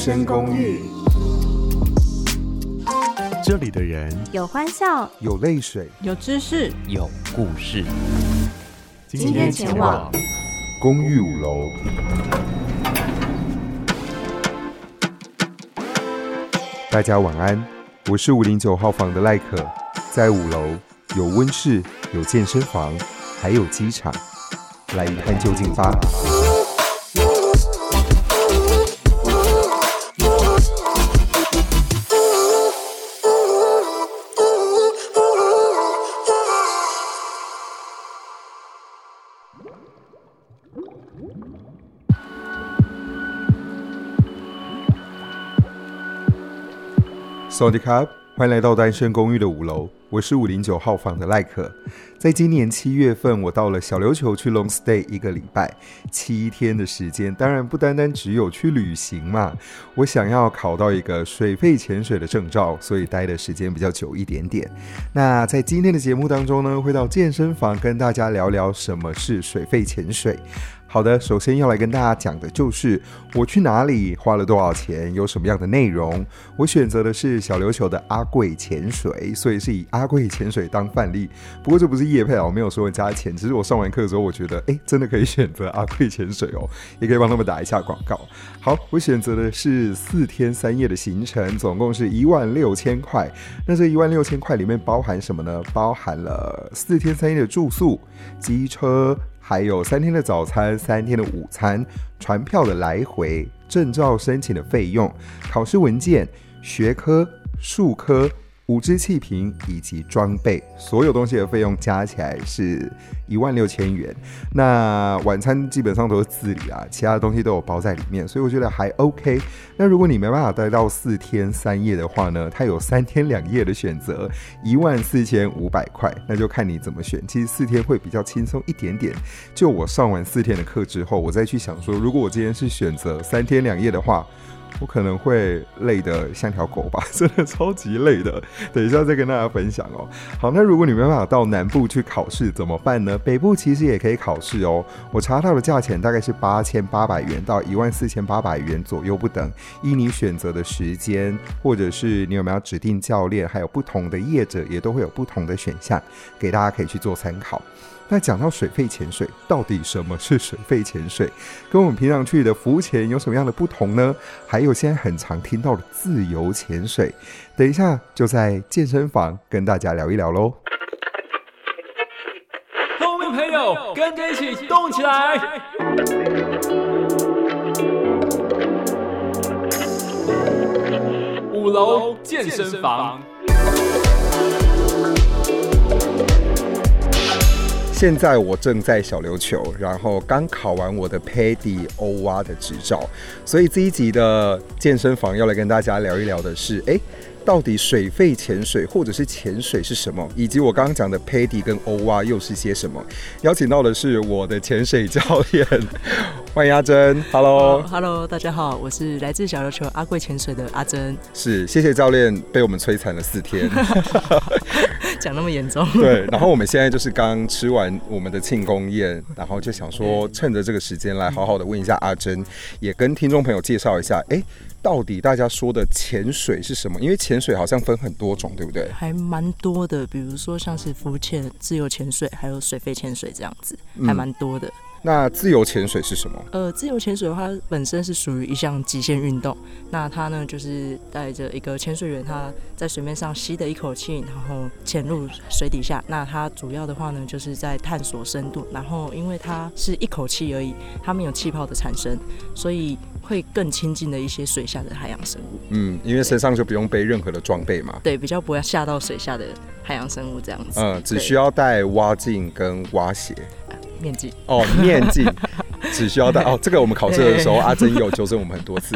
单声公寓。这里的人有欢笑，有泪水，有知识，有故事。今天前往公寓五楼。大家晚安，我是五零九号房的赖可，在五楼有温室，有健身房，还有机场，来一探究竟吧。Sony Cup，欢迎来到单身公寓的五楼，我是五零九号房的赖克。在今年七月份，我到了小琉球去 long stay 一个礼拜，七天的时间。当然不单单只有去旅行嘛，我想要考到一个水肺潜水的证照，所以待的时间比较久一点点。那在今天的节目当中呢，会到健身房跟大家聊聊什么是水肺潜水。好的，首先要来跟大家讲的就是我去哪里，花了多少钱，有什么样的内容。我选择的是小琉球的阿贵潜水，所以是以阿贵潜水当范例。不过这不是叶配啊，我没有说加钱，只是我上完课之后，我觉得诶，真的可以选择阿贵潜水哦，也可以帮他们打一下广告。好，我选择的是四天三夜的行程，总共是一万六千块。那这一万六千块里面包含什么呢？包含了四天三夜的住宿、机车。还有三天的早餐，三天的午餐，船票的来回，证照申请的费用，考试文件，学科、数科。五支气瓶以及装备，所有东西的费用加起来是一万六千元。那晚餐基本上都是自理啊，其他的东西都有包在里面，所以我觉得还 OK。那如果你没办法待到四天三夜的话呢，它有三天两夜的选择，一万四千五百块，那就看你怎么选。其实四天会比较轻松一点点。就我上完四天的课之后，我再去想说，如果我今天是选择三天两夜的话。我可能会累得像条狗吧，真的超级累的。等一下再跟大家分享哦。好，那如果你没办法到南部去考试怎么办呢？北部其实也可以考试哦。我查到的价钱大概是八千八百元到一万四千八百元左右不等，依你选择的时间，或者是你有没有指定教练，还有不同的业者也都会有不同的选项，给大家可以去做参考。那讲到水肺潜水，到底什么是水肺潜水？跟我们平常去的浮潜有什么样的不同呢？还有现在很常听到的自由潜水，等一下就在健身房跟大家聊一聊喽。后面朋友跟着一起动起来！五楼健身房。现在我正在小琉球，然后刚考完我的 PADI OWA 的执照，所以这一集的健身房要来跟大家聊一聊的是，诶，到底水肺潜水或者是潜水是什么？以及我刚刚讲的 PADI 跟 OWA 又是些什么？邀请到的是我的潜水教练，欢迎阿珍。Hello，Hello，大家好，我是来自小琉球阿贵潜水的阿珍。是，谢谢教练被我们摧残了四天。讲那么严重？对，然后我们现在就是刚吃完我们的庆功宴，然后就想说趁着这个时间来好好的问一下阿珍，也跟听众朋友介绍一下，哎，到底大家说的潜水是什么？因为潜水好像分很多种，对不对？还蛮多的，比如说像是浮潜、自由潜水，还有水肺潜水这样子，还蛮多的。嗯那自由潜水是什么？呃，自由潜水的话，本身是属于一项极限运动。那它呢，就是带着一个潜水员，他在水面上吸的一口气，然后潜入水底下。那它主要的话呢，就是在探索深度。然后因为它是一口气而已，它没有气泡的产生，所以会更亲近的一些水下的海洋生物。嗯，因为身上就不用背任何的装备嘛。对，比较不会吓到水下的海洋生物这样子。嗯，只需要带蛙镜跟蛙鞋。面镜哦，面镜，只需要戴哦。这个我们考试的时候，阿珍有纠正我们很多次，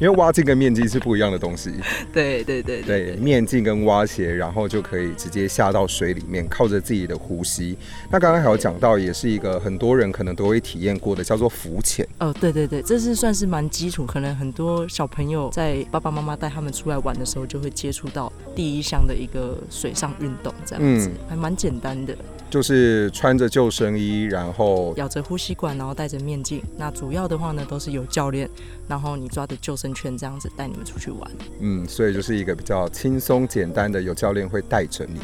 因为蛙镜跟面镜是不一样的东西。对对对对，对，面镜跟蛙鞋，然后就可以直接下到水里面，靠着自己的呼吸。那刚刚还有讲到，也是一个很多人可能都会体验过的，叫做浮潜。哦，对对对，这是算是蛮基础，可能很多小朋友在爸爸妈妈带他们出来玩的时候，就会接触到第一项的一个水上运动，这样子，嗯、还蛮简单的。就是穿着救生衣，然后咬着呼吸管，然后戴着面镜。那主要的话呢，都是有教练，然后你抓着救生圈这样子带你们出去玩。嗯，所以就是一个比较轻松简单的，有教练会带着你。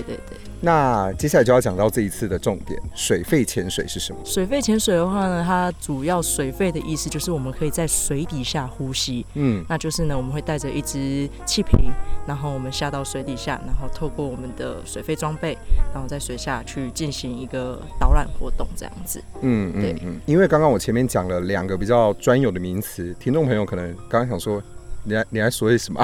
对对对。那接下来就要讲到这一次的重点，水肺潜水是什么？水肺潜水的话呢，它主要水肺的意思就是我们可以在水底下呼吸。嗯，那就是呢，我们会带着一只气瓶，然后我们下到水底下，然后透过我们的水肺装备，然后在水下去进行一个导览活动，这样子。嗯嗯嗯。因为刚刚我前面讲了两个比较专有的名词，听众朋友可能刚刚想说，你还你来说什么？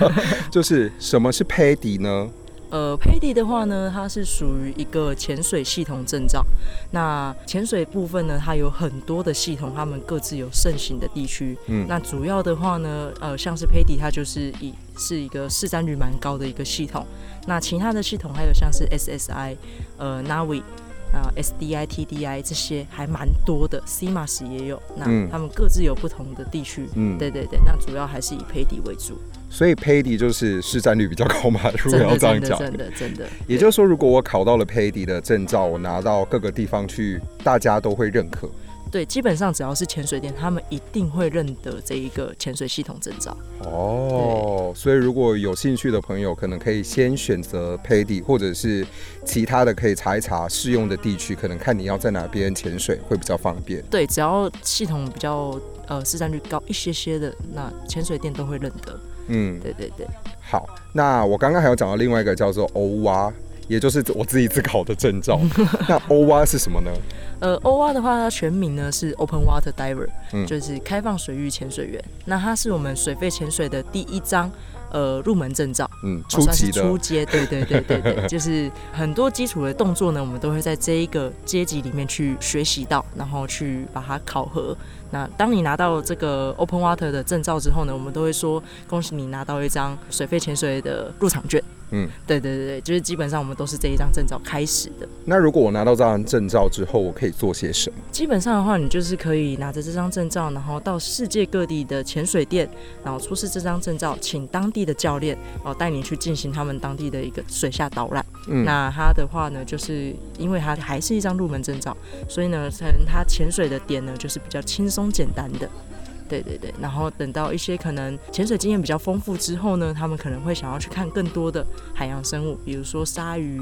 就是什么是 PADI 呢？呃，PADI 的话呢，它是属于一个潜水系统证照。那潜水部分呢，它有很多的系统，它们各自有盛行的地区。嗯，那主要的话呢，呃，像是 PADI，它就是以是一个市占率蛮高的一个系统。那其他的系统还有像是 SSI、呃 NAUI、啊 SDI、TDI 这些还蛮多的，CMAS 也有。那他们各自有不同的地区。嗯，对对对，那主要还是以 PADI 为主。所以 PADI 就是市占率比较高嘛，如果要这样讲，真的真的。也就是说，如果我考到了 PADI 的证照，我拿到各个地方去，大家都会认可。对，基本上只要是潜水店，他们一定会认得这一个潜水系统证照。哦，所以如果有兴趣的朋友，可能可以先选择 PADI，或者是其他的可以查一查适用的地区，可能看你要在哪边潜水会比较方便。对，只要系统比较呃市占率高一些些的，那潜水店都会认得。嗯，对对对，好，那我刚刚还有讲到另外一个叫做 OWA，也就是我自己自考的证照。那 OWA 是什么呢？呃，OWA 的话，它全名呢是 Open Water Diver，嗯，就是开放水域潜水员。那它是我们水肺潜水的第一张。呃，入门证照，嗯，初级的，初阶，对对对对对，就是很多基础的动作呢，我们都会在这一个阶级里面去学习到，然后去把它考核。那当你拿到这个 Open Water 的证照之后呢，我们都会说恭喜你拿到一张水肺潜水的入场券。嗯，对对对对，就是基本上我们都是这一张证照开始的。那如果我拿到这张证照之后，我可以做些什么？基本上的话，你就是可以拿着这张证照，然后到世界各地的潜水店，然后出示这张证照，请当地的教练然后带你去进行他们当地的一个水下导览。嗯，那他的话呢，就是因为他还是一张入门证照，所以呢，可能他潜水的点呢，就是比较轻松简单的。对对对，然后等到一些可能潜水经验比较丰富之后呢，他们可能会想要去看更多的海洋生物，比如说鲨鱼、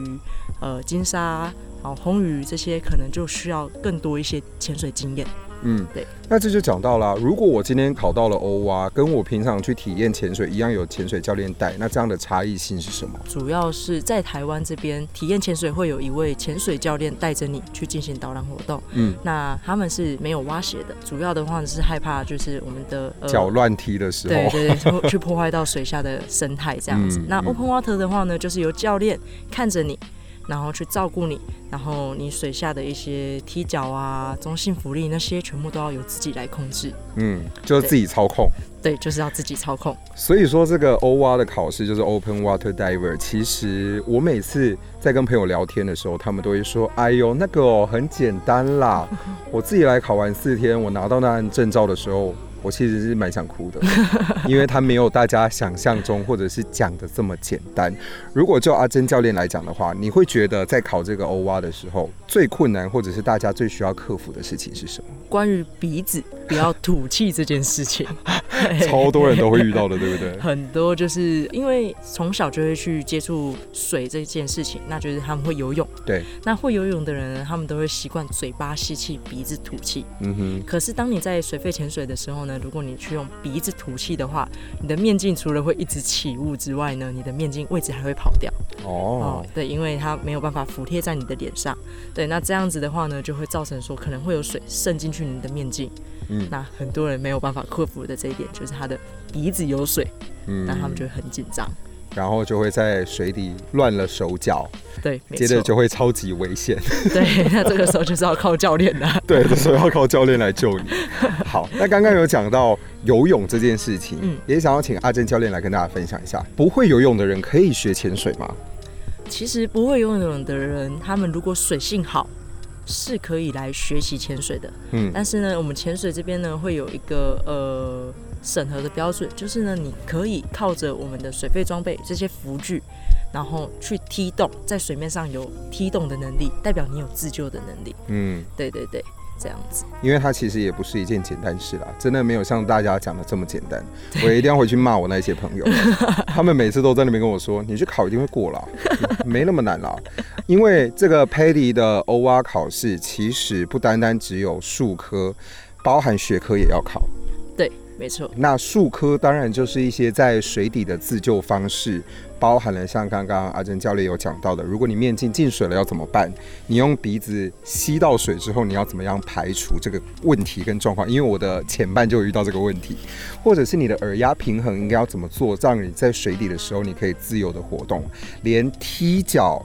呃金鲨、然后红鱼这些，可能就需要更多一些潜水经验。嗯，对。那这就讲到了，如果我今天考到了 OWA，跟我平常去体验潜水一样，有潜水教练带，那这样的差异性是什么？主要是在台湾这边体验潜水，会有一位潜水教练带着你去进行导览活动。嗯，那他们是没有蛙鞋的，主要的话是害怕就是我们的脚乱踢的时候，对对对，去破坏到水下的生态这样子。嗯、那 Open Water 的话呢，就是由教练看着你。然后去照顾你，然后你水下的一些踢脚啊、中性浮力那些，全部都要由自己来控制。嗯，就是自己操控。对，对，就是要自己操控。所以说，这个 OWA 的考试就是 Open Water Diver。其实我每次在跟朋友聊天的时候，他们都会说：“哎呦，那个哦，很简单啦。”我自己来考完四天，我拿到那证照的时候。我其实是蛮想哭的，因为他没有大家想象中或者是讲的这么简单。如果就阿珍教练来讲的话，你会觉得在考这个欧蛙的时候，最困难或者是大家最需要克服的事情是什么？关于鼻子不要吐气这件事情，超多人都会遇到的，对不对？很多就是因为从小就会去接触水这件事情，那就是他们会游泳。对，那会游泳的人，他们都会习惯嘴巴吸气，鼻子吐气。嗯哼。可是当你在水肺潜水的时候呢？如果你去用鼻子吐气的话，你的面镜除了会一直起雾之外呢，你的面镜位置还会跑掉。哦，对，因为它没有办法服贴在你的脸上。对，那这样子的话呢，就会造成说可能会有水渗进去你的面镜。嗯，那很多人没有办法克服的这一点，就是他的鼻子有水。嗯，那他们就会很紧张。然后就会在水底乱了手脚，对，接着就会超级危险。对，那这个时候就是要靠教练了。对，这时候要靠教练来救你。好，那刚刚有讲到游泳这件事情，嗯，也想要请阿珍教练来跟大家分享一下，不会游泳的人可以学潜水吗？其实不会游泳的人，他们如果水性好，是可以来学习潜水的。嗯，但是呢，我们潜水这边呢，会有一个呃审核的标准，就是呢，你可以靠着我们的水肺装备这些浮具，然后去踢动，在水面上有踢动的能力，代表你有自救的能力。嗯，对对对。这样子，因为它其实也不是一件简单事啦，真的没有像大家讲的这么简单。我一定要回去骂我那些朋友，他们每次都在那边跟我说：“你去考一定会过啦，没那么难啦。”因为这个 PADI 的 OWA 考试其实不单单只有数科，包含学科也要考。没错。那术科当然就是一些在水底的自救方式。包含了像刚刚阿珍教练有讲到的，如果你面镜进水了要怎么办？你用鼻子吸到水之后，你要怎么样排除这个问题跟状况？因为我的前半就遇到这个问题，或者是你的耳压平衡应该要怎么做，让你在水底的时候你可以自由的活动，连踢脚。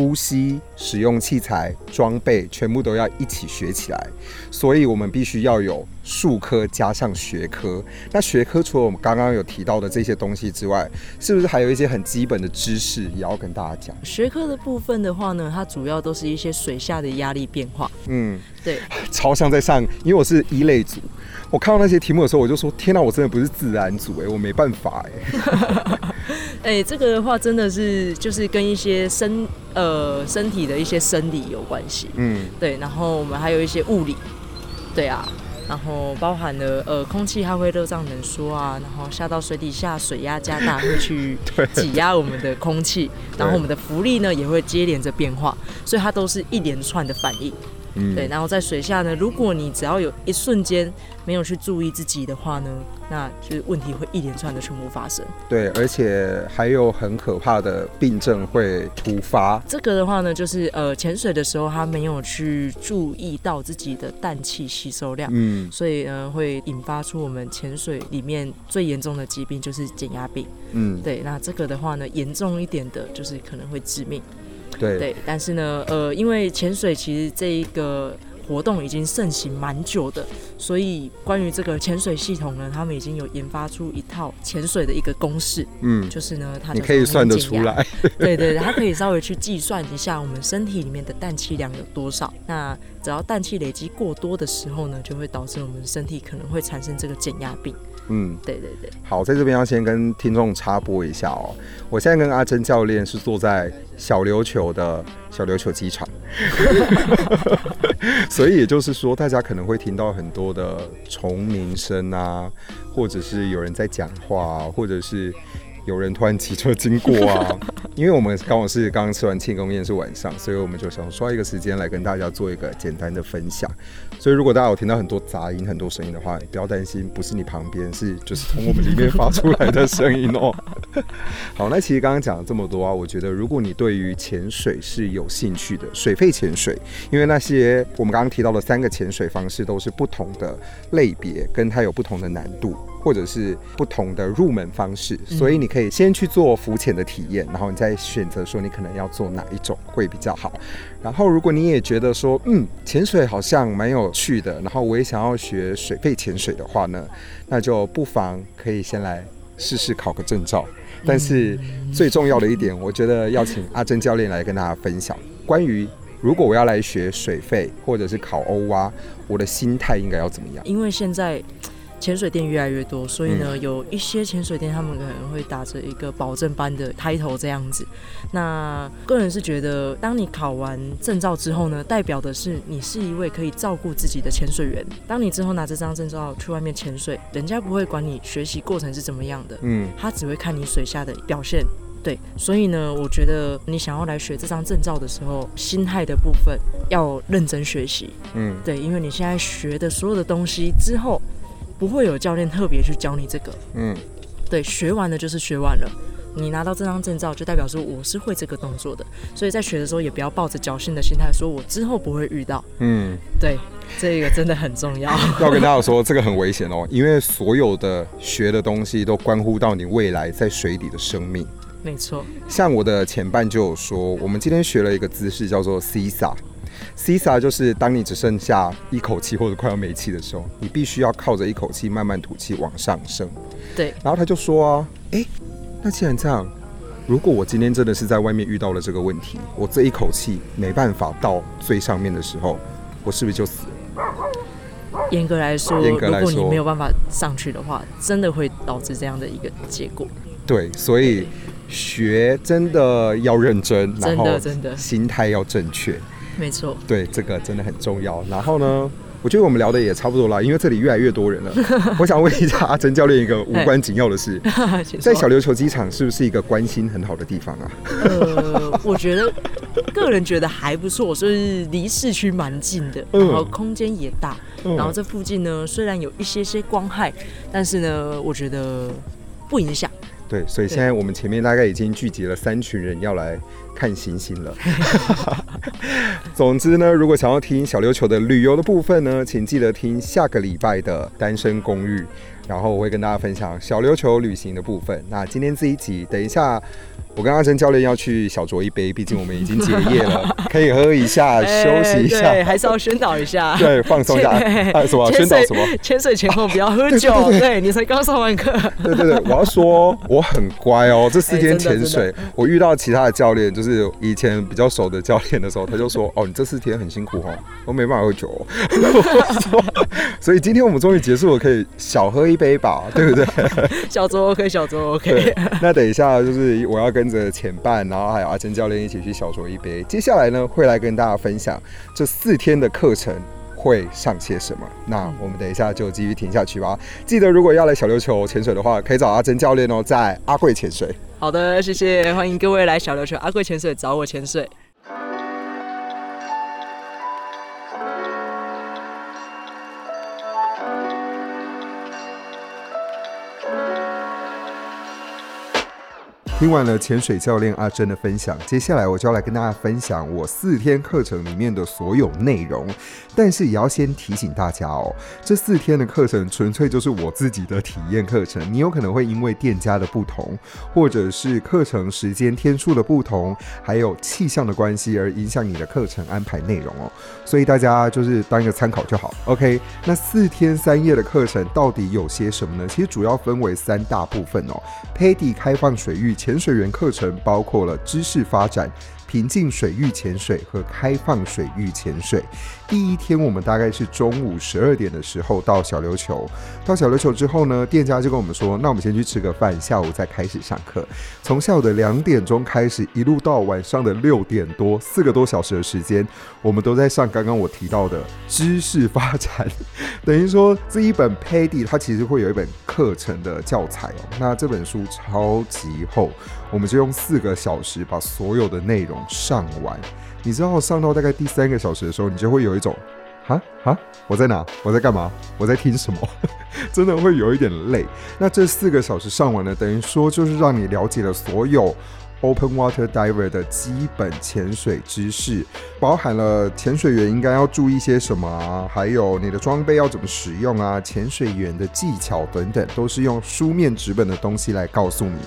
呼吸、使用器材、装备，全部都要一起学起来，所以我们必须要有术科加上学科。那学科除了我们刚刚有提到的这些东西之外，是不是还有一些很基本的知识也要跟大家讲？学科的部分的话呢，它主要都是一些水下的压力变化。嗯，对，超像在上，因为我是一类组，我看到那些题目的时候，我就说：天哪，我真的不是自然组哎，我没办法哎。哎、欸，这个的话真的是就是跟一些身呃身体的一些生理有关系，嗯，对，然后我们还有一些物理，对啊，然后包含了呃空气它会热胀冷缩啊，然后下到水底下水压加大会去 挤压我们的空气，然后我们的浮力呢也会接连着变化，所以它都是一连串的反应。嗯，对，然后在水下呢，如果你只要有一瞬间没有去注意自己的话呢，那就是问题会一连串的全部发生。对，而且还有很可怕的病症会突发。这个的话呢，就是呃，潜水的时候他没有去注意到自己的氮气吸收量，嗯，所以呢会引发出我们潜水里面最严重的疾病就是减压病。嗯，对，那这个的话呢，严重一点的就是可能会致命。对，对，但是呢，呃，因为潜水其实这一个活动已经盛行蛮久的，所以关于这个潜水系统呢，他们已经有研发出一套潜水的一个公式，嗯，就是呢，它你可以算得出来，对对对，它可以稍微去计算一下我们身体里面的氮气量有多少，那只要氮气累积过多的时候呢，就会导致我们身体可能会产生这个减压病。嗯，对对对。好，在这边要先跟听众插播一下哦。我现在跟阿珍教练是坐在小琉球的小琉球机场，所以也就是说，大家可能会听到很多的虫鸣声啊，或者是有人在讲话啊，或者是。有人突然骑车经过啊，因为我们刚好是刚刚吃完庆功宴是晚上，所以我们就想刷一个时间来跟大家做一个简单的分享。所以如果大家有听到很多杂音、很多声音的话，不要担心，不是你旁边，是就是从我们里面发出来的声音哦。好，那其实刚刚讲了这么多啊，我觉得如果你对于潜水是有兴趣的，水肺潜水，因为那些我们刚刚提到的三个潜水方式都是不同的类别，跟它有不同的难度。或者是不同的入门方式，所以你可以先去做浮潜的体验，然后你再选择说你可能要做哪一种会比较好。然后如果你也觉得说，嗯，潜水好像蛮有趣的，然后我也想要学水肺潜水的话呢，那就不妨可以先来试试考个证照。但是最重要的一点，我觉得要请阿珍教练来跟大家分享，关于如果我要来学水肺或者是考欧蛙，我的心态应该要怎么样？因为现在。潜水店越来越多，所以呢，有一些潜水店他们可能会打着一个保证班的抬头这样子。那个人是觉得，当你考完证照之后呢，代表的是你是一位可以照顾自己的潜水员。当你之后拿这张证照去外面潜水，人家不会管你学习过程是怎么样的，嗯，他只会看你水下的表现。对，所以呢，我觉得你想要来学这张证照的时候，心态的部分要认真学习，嗯，对，因为你现在学的所有的东西之后。不会有教练特别去教你这个，嗯，对，学完了就是学完了。你拿到这张证照，就代表说我是会这个动作的。所以在学的时候，也不要抱着侥幸的心态，说我之后不会遇到。嗯，对，这个真的很重要。要跟大家说，这个很危险哦，因为所有的学的东西都关乎到你未来在水底的生命。没错。像我的前半就有说，我们今天学了一个姿势叫做 Seesaw。Seesaw 就是当你只剩下一口气或者快要没气的时候，你必须要靠着一口气慢慢吐气往上升。对。然后他就说啊，哎，那既然这样，如果我今天真的是在外面遇到了这个问题，我这一口气没办法到最上面的时候，我是不是就死了？严格来说，严格来说，如果你没有办法上去的话，真的会导致这样的一个结果。对，所以学真的要认真，然后真的心态要正确。没错，对，这个真的很重要。然后呢，我觉得我们聊的也差不多了，因为这里越来越多人了。我想问一下阿珍教练一个无关紧要的事，在小琉球机场是不是一个关心很好的地方啊？呃，我觉得个人觉得还不错，就是离市区蛮近的，然后空间也大，然后这附近呢虽然有一些些光害，但是呢，我觉得不影响。对，所以现在我们前面大概已经聚集了三群人要来看星星了。总之呢，如果想要听小琉球的旅游的部分呢，请记得听下个礼拜的单身公寓，然后我会跟大家分享小琉球旅行的部分。那今天这一集，等一下。我跟阿珍教练要去小酌一杯，毕竟我们已经结业了，可以喝一下，休息一下，对，还是要宣导一下，对，放松一下。哎，什么？宣导什么？潜水前后不要喝酒，对，你才刚上完课。对对对，我要说我很乖哦，这四天潜水，我遇到其他的教练，就是以前比较熟的教练的时候，他就说：“哦，你这四天很辛苦哦，我没办法喝酒。”所以今天我们终于结束了，可以小喝一杯吧，对不对？小酌 OK，小酌 OK。那等一下就是我要跟。跟着前半，然后还有阿珍教练一起去小酌一杯。接下来呢，会来跟大家分享这四天的课程会上些什么。那我们等一下就继续听下去吧。记得如果要来小琉球潜水的话，可以找阿珍教练哦，在阿贵潜水。好的，谢谢，欢迎各位来小琉球阿贵潜水，找我潜水。听完了潜水教练阿珍的分享，接下来我就要来跟大家分享我四天课程里面的所有内容。但是也要先提醒大家哦，这四天的课程纯粹就是我自己的体验课程。你有可能会因为店家的不同，或者是课程时间天数的不同，还有气象的关系而影响你的课程安排内容哦。所以大家就是当一个参考就好。OK，那四天三夜的课程到底有些什么呢？其实主要分为三大部分哦。PADI 开放水域潜潜水员课程包括了知识发展。平静水域潜水和开放水域潜水。第一天，我们大概是中午十二点的时候到小琉球。到小琉球之后呢，店家就跟我们说：“那我们先去吃个饭，下午再开始上课。”从下午的两点钟开始，一路到晚上的六点多，四个多小时的时间，我们都在上刚刚我提到的知识发展。等于说，这一本 PADI 它其实会有一本课程的教材哦。那这本书超级厚，我们就用四个小时把所有的内容上完，你知道上到大概第三个小时的时候，你就会有一种，哈哈，我在哪？我在干嘛？我在听什么？真的会有一点累。那这四个小时上完了，等于说就是让你了解了所有。Open Water Diver 的基本潜水知识，包含了潜水员应该要注意些什么，还有你的装备要怎么使用啊，潜水员的技巧等等，都是用书面纸本的东西来告诉你。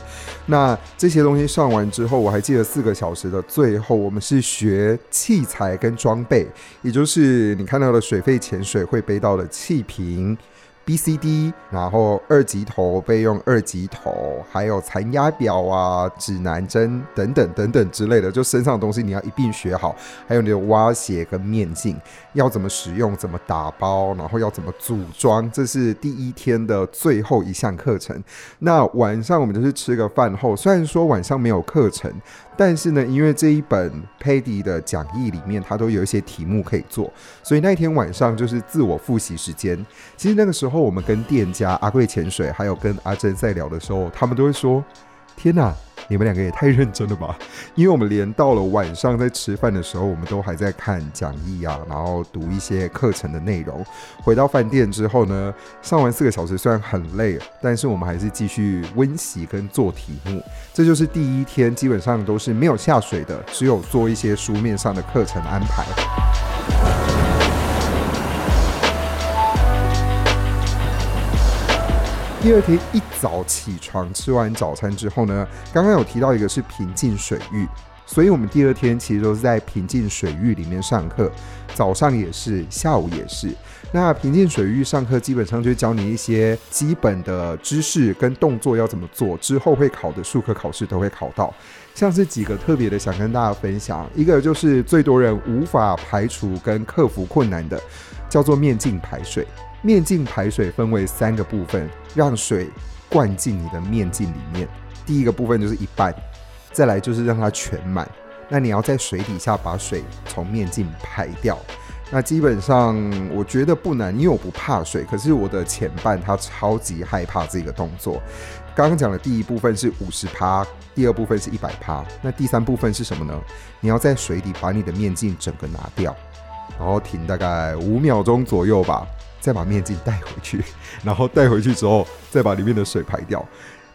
那这些东西上完之后，我还记得四个小时的最后，我们是学器材跟装备，也就是你看到的水肺潜水会背到的气瓶。B、C、D，然后二级头备用二级头，还有残压表啊、指南针等等等等之类的，就身上的东西你要一并学好。还有你的挖鞋跟面镜要怎么使用、怎么打包，然后要怎么组装，这是第一天的最后一项课程。那晚上我们就是吃个饭后，虽然说晚上没有课程。但是呢，因为这一本 PADI 的讲义里面，它都有一些题目可以做，所以那天晚上就是自我复习时间。其实那个时候，后我们跟店家阿贵潜水，还有跟阿珍在聊的时候，他们都会说：“天哪！”你们两个也太认真了吧！因为我们连到了晚上在吃饭的时候，我们都还在看讲义啊，然后读一些课程的内容。回到饭店之后呢，上完四个小时虽然很累，但是我们还是继续温习跟做题目。这就是第一天，基本上都是没有下水的，只有做一些书面上的课程安排。第二天一早起床吃完早餐之后呢，刚刚有提到一个是平静水域，所以我们第二天其实都是在平静水域里面上课，早上也是，下午也是。那平静水域上课基本上就教你一些基本的知识跟动作要怎么做，之后会考的术科考试都会考到。像是几个特别的想跟大家分享，一个就是最多人无法排除跟克服困难的，叫做面镜排水。面镜排水分为三个部分，让水灌进你的面镜里面。第一个部分就是一半，再来就是让它全满。那你要在水底下把水从面镜排掉。那基本上我觉得不难，因为我不怕水。可是我的前半他超级害怕这个动作。刚刚讲的第一部分是五十趴，第二部分是一百趴。那第三部分是什么呢？你要在水底把你的面镜整个拿掉，然后停大概五秒钟左右吧，再把面镜带回去，然后带回去之后再把里面的水排掉。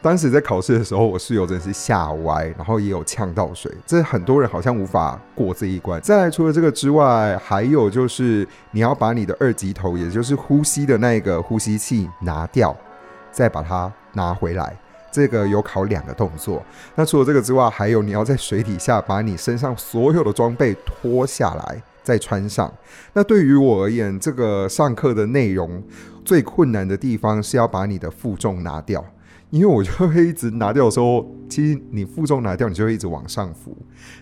当时在考试的时候，我室友真是吓歪，然后也有呛到水，这很多人好像无法过这一关。再来，除了这个之外，还有就是你要把你的二级头，也就是呼吸的那个呼吸器拿掉，再把它拿回来。这个有考两个动作。那除了这个之外，还有你要在水底下把你身上所有的装备脱下来再穿上。那对于我而言，这个上课的内容最困难的地方是要把你的负重拿掉。因为我就会一直拿掉说，其实你负重拿掉，你就会一直往上浮，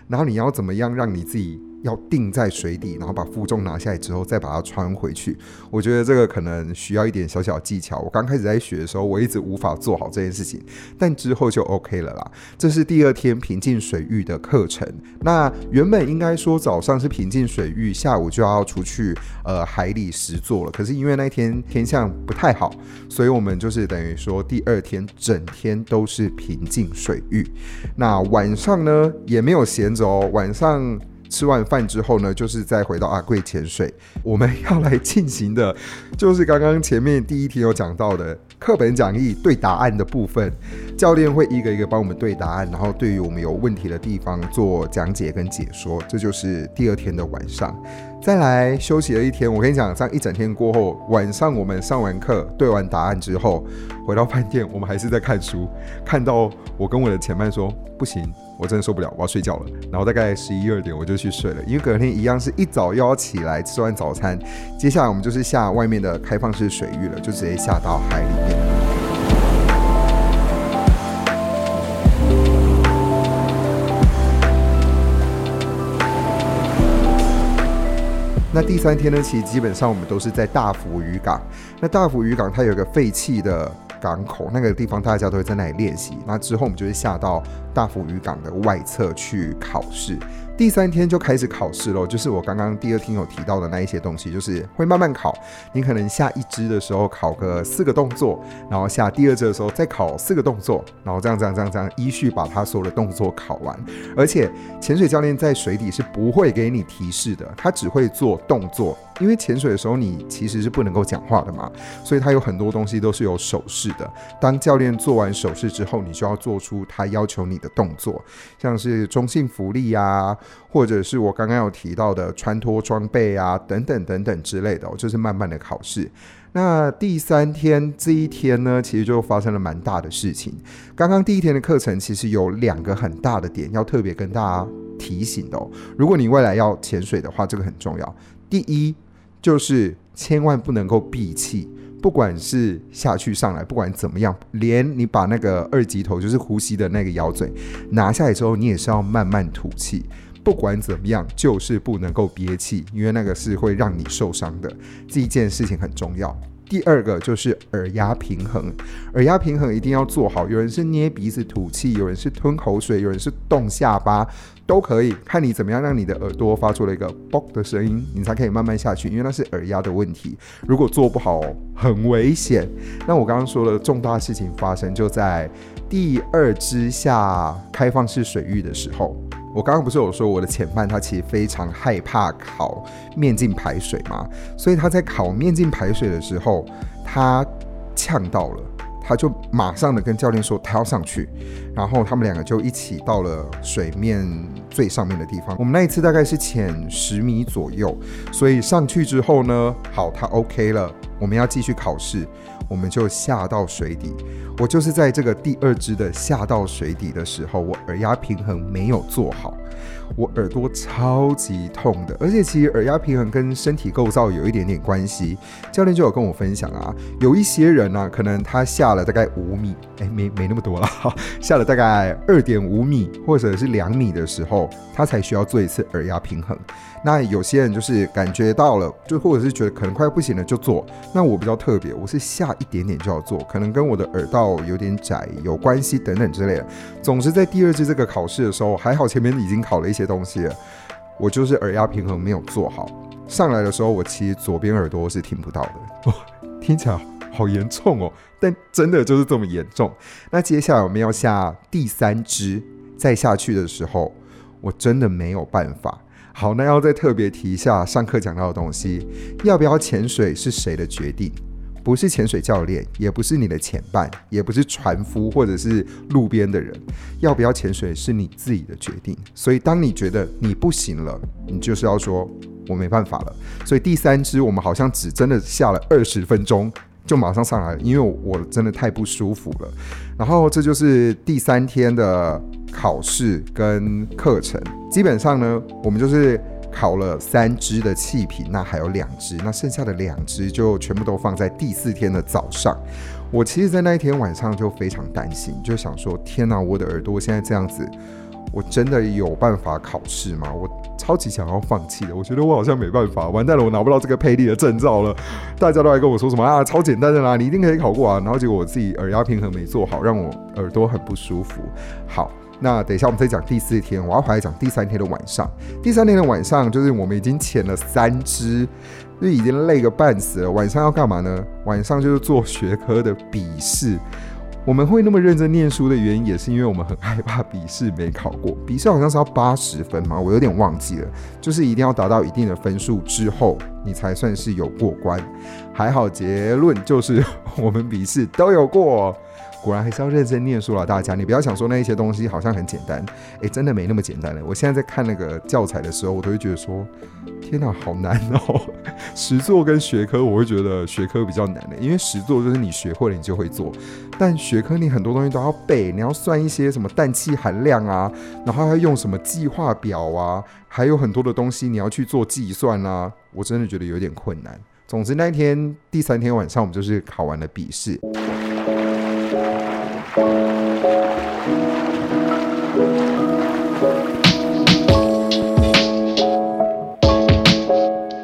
然后你要怎么样让你自己？要定在水底，然后把负重拿下来之后，再把它穿回去。我觉得这个可能需要一点小小技巧。我刚开始在学的时候，我一直无法做好这件事情，但之后就 OK 了啦。这是第二天平静水域的课程。那原本应该说早上是平静水域，下午就要出去呃海里实作了。可是因为那天天象不太好，所以我们就是等于说第二天整天都是平静水域。那晚上呢也没有闲着哦，晚上。吃完饭之后呢，就是再回到阿贵潜水。我们要来进行的，就是刚刚前面第一题有讲到的课本讲义对答案的部分。教练会一个一个帮我们对答案，然后对于我们有问题的地方做讲解跟解说。这就是第二天的晚上。再来休息了一天，我跟你讲，这样一整天过后，晚上我们上完课对完答案之后，回到饭店，我们还是在看书，看到我跟我的前伴说不行。我真的受不了，我要睡觉了。然后大概十一二点我就去睡了，因为隔天一样是一早又要起来吃完早餐，接下来我们就是下外面的开放式水域了，就直接下到海里面。那第三天呢，其实基本上我们都是在大福渔港。那大福渔港它有一个废弃的。港口那个地方，大家都会在那里练习。那之后，我们就会下到大福渔港的外侧去考试。第三天就开始考试喽，就是我刚刚第二天有提到的那一些东西，就是会慢慢考。你可能下一支的时候考个四个动作，然后下第二支的时候再考四个动作，然后这样这样这样这样依序把它所有的动作考完。而且潜水教练在水底是不会给你提示的，他只会做动作。因为潜水的时候你其实是不能够讲话的嘛，所以他有很多东西都是有手势的。当教练做完手势之后，你就要做出他要求你的动作，像是中性浮力啊。或者是我刚刚有提到的穿脱装备啊，等等等等之类的，就是慢慢的考试。那第三天这一天呢，其实就发生了蛮大的事情。刚刚第一天的课程其实有两个很大的点要特别跟大家提醒的哦。如果你未来要潜水的话，这个很重要。第一就是千万不能够闭气，不管是下去上来，不管怎么样，连你把那个二级头就是呼吸的那个咬嘴拿下来之后，你也是要慢慢吐气。不管怎么样，就是不能够憋气，因为那个是会让你受伤的。这一件事情很重要。第二个就是耳压平衡，耳压平衡一定要做好。有人是捏鼻子吐气，有人是吞口水，有人是动下巴，都可以，看你怎么样让你的耳朵发出了一个“啵”的声音，你才可以慢慢下去。因为那是耳压的问题，如果做不好，很危险。那我刚刚说了，重大事情发生就在第二支下开放式水域的时候。我刚刚不是有说我的前半他其实非常害怕考面镜排水吗？所以他在考面镜排水的时候，他呛到了，他就马上的跟教练说他要上去，然后他们两个就一起到了水面最上面的地方。我们那一次大概是潜十米左右，所以上去之后呢，好，他 OK 了。我们要继续考试，我们就下到水底。我就是在这个第二支的下到水底的时候，我耳压平衡没有做好。我耳朵超级痛的，而且其实耳压平衡跟身体构造有一点点关系。教练就有跟我分享啊，有一些人呢、啊，可能他下了大概五米，哎，没没那么多了，下了大概二点五米或者是两米的时候，他才需要做一次耳压平衡。那有些人就是感觉到了，就或者是觉得可能快不行了就做。那我比较特别，我是下一点点就要做，可能跟我的耳道有点窄有关系等等之类的。总之在第二次这个考试的时候，还好前面已经考了一些东西，我就是耳压平衡没有做好。上来的时候，我其实左边耳朵是听不到的，哇，听起来好严重哦。但真的就是这么严重。那接下来我们要下第三支，再下去的时候，我真的没有办法。好，那要再特别提一下上课讲到的东西，要不要潜水是谁的决定？不是潜水教练，也不是你的潜伴，也不是船夫或者是路边的人，要不要潜水是你自己的决定。所以当你觉得你不行了，你就是要说我没办法了。所以第三支我们好像只真的下了二十分钟就马上上来了，因为我真的太不舒服了。然后这就是第三天的。考试跟课程，基本上呢，我们就是考了三支的气瓶，那还有两支，那剩下的两支就全部都放在第四天的早上。我其实，在那一天晚上就非常担心，就想说：天哪，我的耳朵现在这样子，我真的有办法考试吗？我超级想要放弃的，我觉得我好像没办法，完蛋了，我拿不到这个佩利的证照了。大家都来跟我说什么啊，超简单的啦，你一定可以考过啊。然后结果我自己耳压平衡没做好，让我耳朵很不舒服。好。那等一下，我们再讲第四天，我要回来讲第三天的晚上。第三天的晚上，就是我们已经潜了三只，就已经累个半死了。晚上要干嘛呢？晚上就是做学科的笔试。我们会那么认真念书的原因，也是因为我们很害怕笔试没考过。笔试好像是要八十分嘛，我有点忘记了。就是一定要达到一定的分数之后，你才算是有过关。还好，结论就是我们笔试都有过。果然还是要认真念书了，大家，你不要想说那一些东西好像很简单，诶，真的没那么简单的。我现在在看那个教材的时候，我都会觉得说，天哪，好难哦！实作跟学科，我会觉得学科比较难的，因为实作就是你学会了你就会做，但学科你很多东西都要背，你要算一些什么氮气含量啊，然后要用什么计划表啊，还有很多的东西你要去做计算啊，我真的觉得有点困难。总之那一天第三天晚上，我们就是考完了笔试。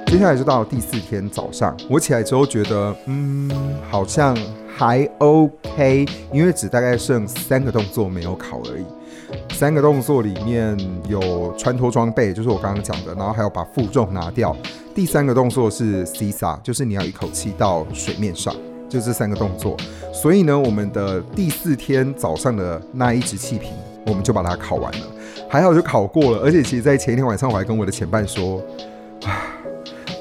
接下来就到第四天早上，我起来之后觉得，嗯，好像还 OK，因为只大概剩三个动作没有考而已。三个动作里面有穿脱装备，就是我刚刚讲的，然后还有把负重拿掉。第三个动作是 CSA，就是你要一口气到水面上。就这三个动作，所以呢，我们的第四天早上的那一只气瓶，我们就把它考完了，还好就考过了。而且其实，在前一天晚上，我还跟我的前伴说，啊，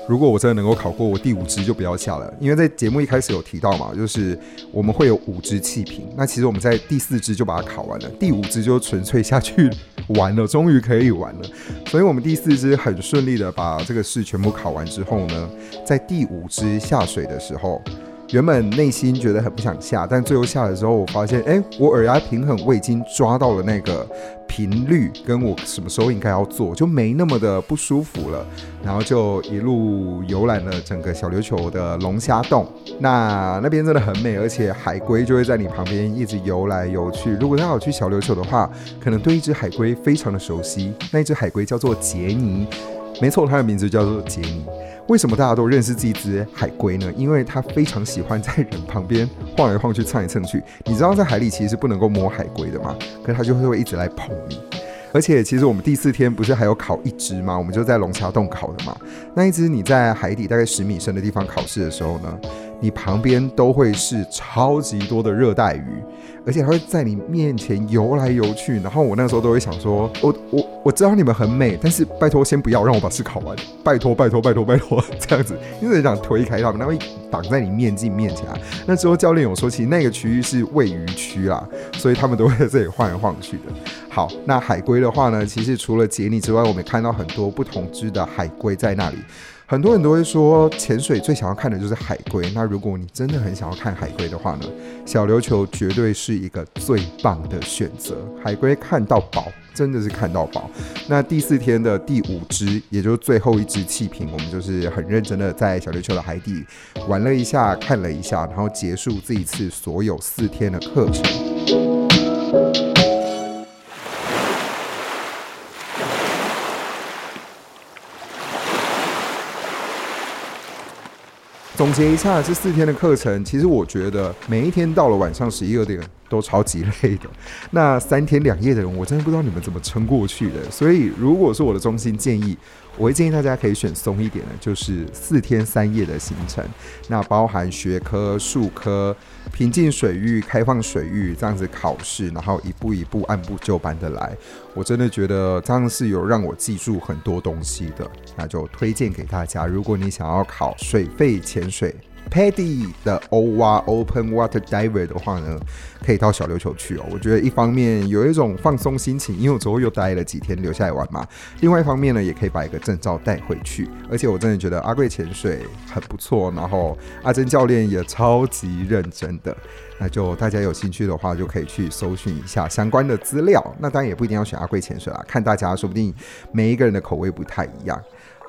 如果我真的能够考过，我第五支就不要下了，因为在节目一开始有提到嘛，就是我们会有五支气瓶，那其实我们在第四支就把它考完了，第五支就纯粹下去玩了，终于可以玩了。所以我们第四支很顺利的把这个试全部考完之后呢，在第五支下水的时候。原本内心觉得很不想下，但最后下来之后，我发现，哎，我耳压平衡我已经抓到了那个频率，跟我什么时候应该要做，就没那么的不舒服了。然后就一路游览了整个小琉球的龙虾洞，那那边真的很美，而且海龟就会在你旁边一直游来游去。如果他有去小琉球的话，可能对一只海龟非常的熟悉。那一只海龟叫做杰尼，没错，它的名字叫做杰尼。为什么大家都认识这只海龟呢？因为它非常喜欢在人旁边晃来晃去、蹭来蹭去。你知道在海里其实是不能够摸海龟的吗？可是它就会一直来碰你。而且其实我们第四天不是还有烤一只吗？我们就在龙虾洞烤的嘛。那一只你在海底大概十米深的地方考试的时候呢，你旁边都会是超级多的热带鱼。而且它会在你面前游来游去，然后我那个时候都会想说，我我我知道你们很美，但是拜托先不要让我把试考完，拜托拜托拜托拜托 这样子，因为想推开他们，他会挡在你面镜面前啊。那之后教练有说，其实那个区域是喂鱼区啦，所以他们都会在这里晃来晃去的。好，那海龟的话呢，其实除了杰尼之外，我们也看到很多不同只的海龟在那里。很多人都会说，潜水最想要看的就是海龟。那如果你真的很想要看海龟的话呢，小琉球绝对是一个最棒的选择。海龟看到饱，真的是看到饱。那第四天的第五只，也就是最后一只气瓶，我们就是很认真的在小琉球的海底玩了一下，看了一下，然后结束这一次所有四天的课程。总结一下这四天的课程，其实我觉得每一天到了晚上十一二点都超级累的。那三天两夜的人，我真的不知道你们怎么撑过去的。所以，如果是我的中心建议，我会建议大家可以选松一点的，就是四天三夜的行程。那包含学科、术科、平静水域、开放水域这样子考试，然后一步一步按部就班的来。我真的觉得这样是有让我记住很多东西的。那就推荐给大家，如果你想要考水肺潜水。Paddy 的 OWA Open Water Diver 的话呢，可以到小琉球去哦。我觉得一方面有一种放松心情，因为我昨后又待了几天留下来玩嘛。另外一方面呢，也可以把一个证照带回去。而且我真的觉得阿贵潜水很不错，然后阿珍教练也超级认真的。那就大家有兴趣的话，就可以去搜寻一下相关的资料。那当然也不一定要选阿贵潜水啦，看大家说不定每一个人的口味不太一样。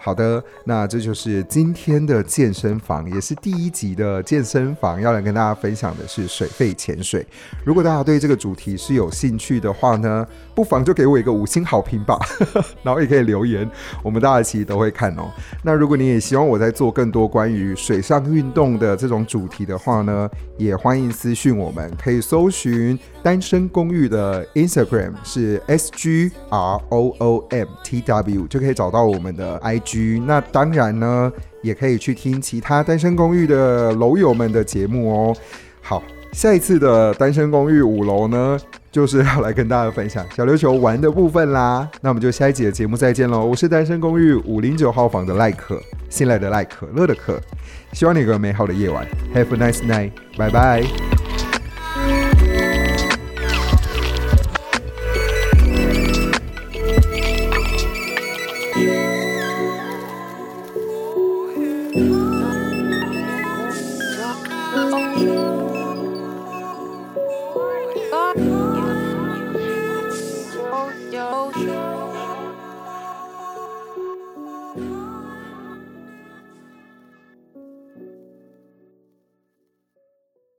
好的，那这就是今天的健身房，也是第一集的健身房。要来跟大家分享的是水肺潜水。如果大家对这个主题是有兴趣的话呢，不妨就给我一个五星好评吧，然后也可以留言，我们大家其实都会看哦。那如果你也希望我在做更多关于水上运动的这种主题的话呢，也欢迎私讯我们，可以搜寻单身公寓的 Instagram 是 S G R O O M T W，就可以找到我们的 IG。那当然呢，也可以去听其他单身公寓的楼友们的节目哦。好，下一次的单身公寓五楼呢，就是要来跟大家分享小琉球玩的部分啦。那我们就下一集的节目再见喽。我是单身公寓五零九号房的赖可，新来的赖可乐的可，希望你有个美好的夜晚，Have a nice night，拜拜。